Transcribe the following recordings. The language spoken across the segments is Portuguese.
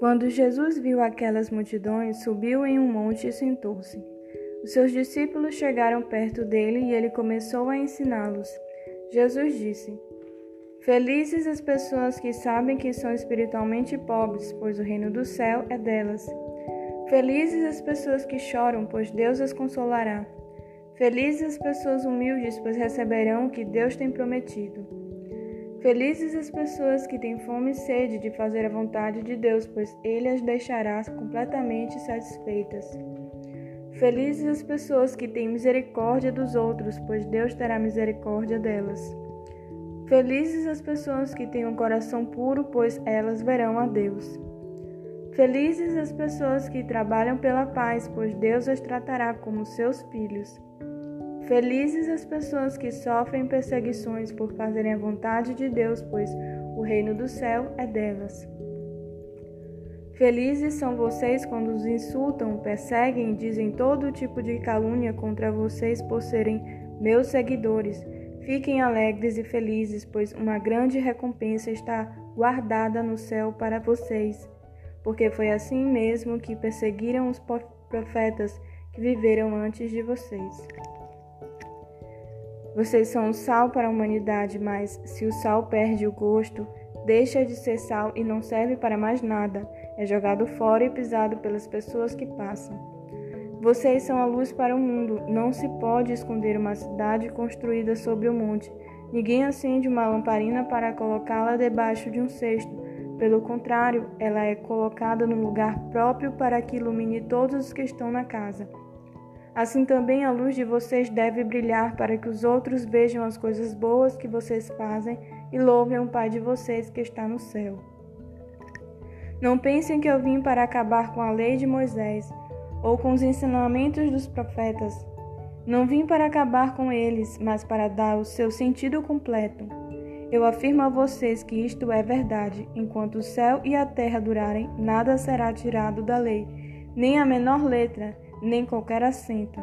Quando Jesus viu aquelas multidões, subiu em um monte e sentou-se. Os seus discípulos chegaram perto dele e ele começou a ensiná-los. Jesus disse: Felizes as pessoas que sabem que são espiritualmente pobres, pois o reino do céu é delas. Felizes as pessoas que choram, pois Deus as consolará. Felizes as pessoas humildes, pois receberão o que Deus tem prometido. Felizes as pessoas que têm fome e sede de fazer a vontade de Deus, pois Ele as deixará completamente satisfeitas. Felizes as pessoas que têm misericórdia dos outros, pois Deus terá misericórdia delas. Felizes as pessoas que têm um coração puro, pois elas verão a Deus. Felizes as pessoas que trabalham pela paz, pois Deus as tratará como seus filhos. Felizes as pessoas que sofrem perseguições por fazerem a vontade de Deus, pois o reino do céu é delas. Felizes são vocês quando os insultam, perseguem e dizem todo tipo de calúnia contra vocês por serem meus seguidores. Fiquem alegres e felizes, pois uma grande recompensa está guardada no céu para vocês, porque foi assim mesmo que perseguiram os profetas que viveram antes de vocês. Vocês são o sal para a humanidade, mas se o sal perde o gosto, deixa de ser sal e não serve para mais nada, é jogado fora e pisado pelas pessoas que passam. Vocês são a luz para o mundo. Não se pode esconder uma cidade construída sobre o monte. Ninguém acende uma lamparina para colocá-la debaixo de um cesto. Pelo contrário, ela é colocada no lugar próprio para que ilumine todos os que estão na casa. Assim também a luz de vocês deve brilhar para que os outros vejam as coisas boas que vocês fazem e louvem o Pai de vocês que está no céu. Não pensem que eu vim para acabar com a lei de Moisés ou com os ensinamentos dos profetas. Não vim para acabar com eles, mas para dar o seu sentido completo. Eu afirmo a vocês que isto é verdade: enquanto o céu e a terra durarem, nada será tirado da lei, nem a menor letra nem qualquer assento.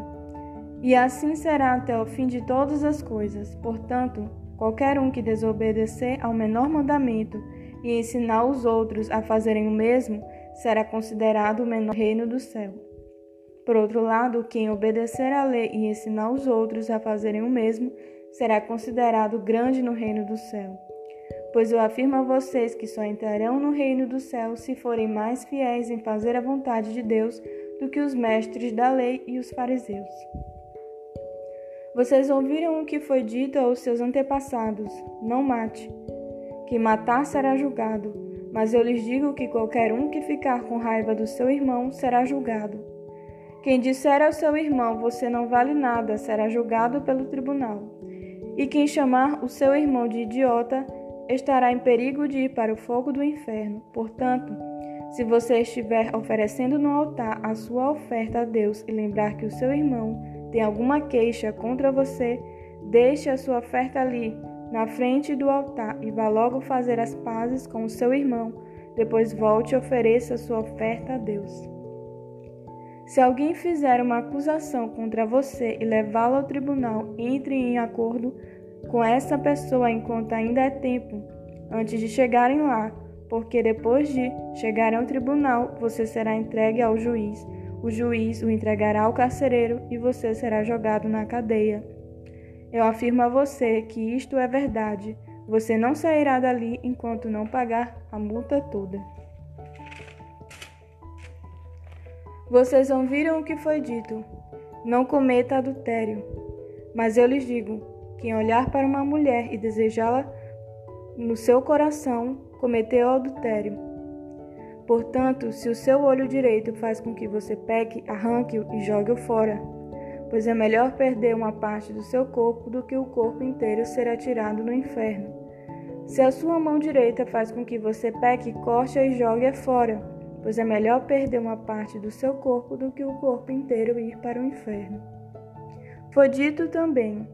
E assim será até o fim de todas as coisas. Portanto, qualquer um que desobedecer ao menor mandamento e ensinar os outros a fazerem o mesmo, será considerado o menor reino do céu. Por outro lado, quem obedecer à lei e ensinar os outros a fazerem o mesmo, será considerado grande no reino do céu. Pois eu afirmo a vocês que só entrarão no reino do céu se forem mais fiéis em fazer a vontade de Deus do que os mestres da lei e os fariseus. Vocês ouviram o que foi dito aos seus antepassados: não mate. Que matar será julgado, mas eu lhes digo que qualquer um que ficar com raiva do seu irmão será julgado. Quem disser ao seu irmão você não vale nada será julgado pelo tribunal. E quem chamar o seu irmão de idiota estará em perigo de ir para o fogo do inferno. Portanto, se você estiver oferecendo no altar a sua oferta a Deus e lembrar que o seu irmão tem alguma queixa contra você, deixe a sua oferta ali, na frente do altar, e vá logo fazer as pazes com o seu irmão. Depois volte e ofereça a sua oferta a Deus. Se alguém fizer uma acusação contra você e levá-la ao tribunal, entre em acordo com essa pessoa enquanto ainda é tempo, antes de chegarem lá porque depois de chegar ao tribunal, você será entregue ao juiz. O juiz o entregará ao carcereiro e você será jogado na cadeia. Eu afirmo a você que isto é verdade. Você não sairá dali enquanto não pagar a multa toda. Vocês ouviram o que foi dito: não cometa adultério. Mas eu lhes digo: quem olhar para uma mulher e desejá-la no seu coração, cometeu adultério. Portanto, se o seu olho direito faz com que você peque, arranque-o e jogue-o fora, pois é melhor perder uma parte do seu corpo do que o corpo inteiro ser atirado no inferno. Se a sua mão direita faz com que você peque, corte-a e jogue-a fora, pois é melhor perder uma parte do seu corpo do que o corpo inteiro ir para o inferno. Foi dito também: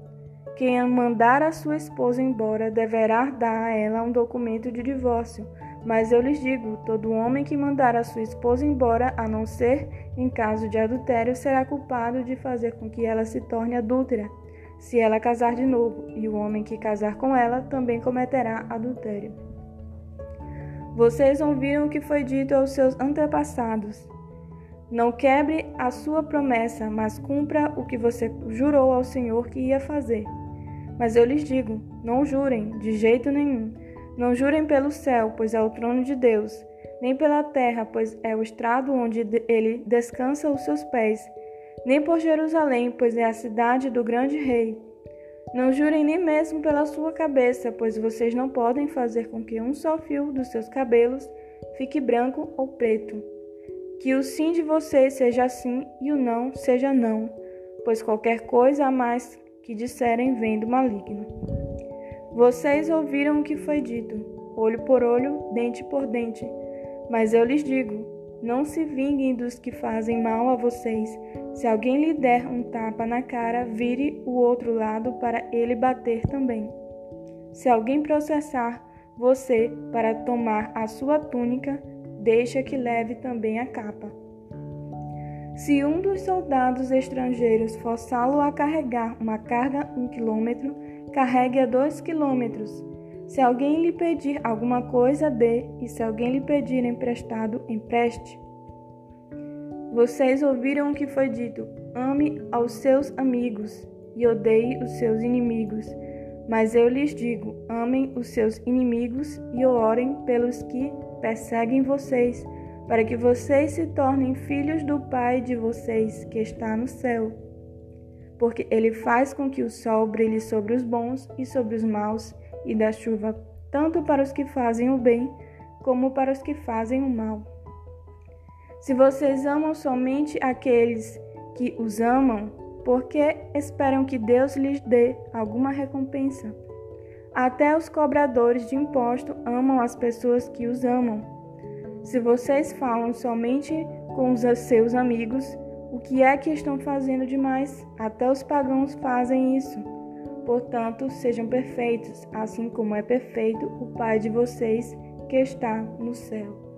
quem mandar a sua esposa embora deverá dar a ela um documento de divórcio. Mas eu lhes digo: todo homem que mandar a sua esposa embora, a não ser em caso de adultério, será culpado de fazer com que ela se torne adúltera, se ela casar de novo, e o homem que casar com ela também cometerá adultério. Vocês ouviram o que foi dito aos seus antepassados. Não quebre a sua promessa, mas cumpra o que você jurou ao Senhor que ia fazer. Mas eu lhes digo: não jurem, de jeito nenhum. Não jurem pelo céu, pois é o trono de Deus, nem pela terra, pois é o estrado onde ele descansa os seus pés, nem por Jerusalém, pois é a cidade do grande rei. Não jurem nem mesmo pela sua cabeça, pois vocês não podem fazer com que um só fio dos seus cabelos fique branco ou preto. Que o sim de vocês seja sim e o não seja não, pois qualquer coisa a mais que disserem vem do maligno. Vocês ouviram o que foi dito: olho por olho, dente por dente. Mas eu lhes digo: não se vinguem dos que fazem mal a vocês. Se alguém lhe der um tapa na cara, vire o outro lado para ele bater também. Se alguém processar você para tomar a sua túnica, deixa que leve também a capa. Se um dos soldados estrangeiros forçá-lo a carregar uma carga um quilômetro, carregue a dois quilômetros. Se alguém lhe pedir alguma coisa, dê, e se alguém lhe pedir emprestado, empreste. Vocês ouviram o que foi dito: ame aos seus amigos e odeie os seus inimigos. Mas eu lhes digo: amem os seus inimigos e orem pelos que perseguem vocês, para que vocês se tornem filhos do Pai de vocês que está no céu. Porque ele faz com que o sol brilhe sobre os bons e sobre os maus, e dá chuva tanto para os que fazem o bem como para os que fazem o mal. Se vocês amam somente aqueles que os amam, por que esperam que Deus lhes dê alguma recompensa? Até os cobradores de imposto amam as pessoas que os amam. Se vocês falam somente com os seus amigos, o que é que estão fazendo demais? Até os pagãos fazem isso. Portanto, sejam perfeitos, assim como é perfeito o Pai de vocês que está no céu.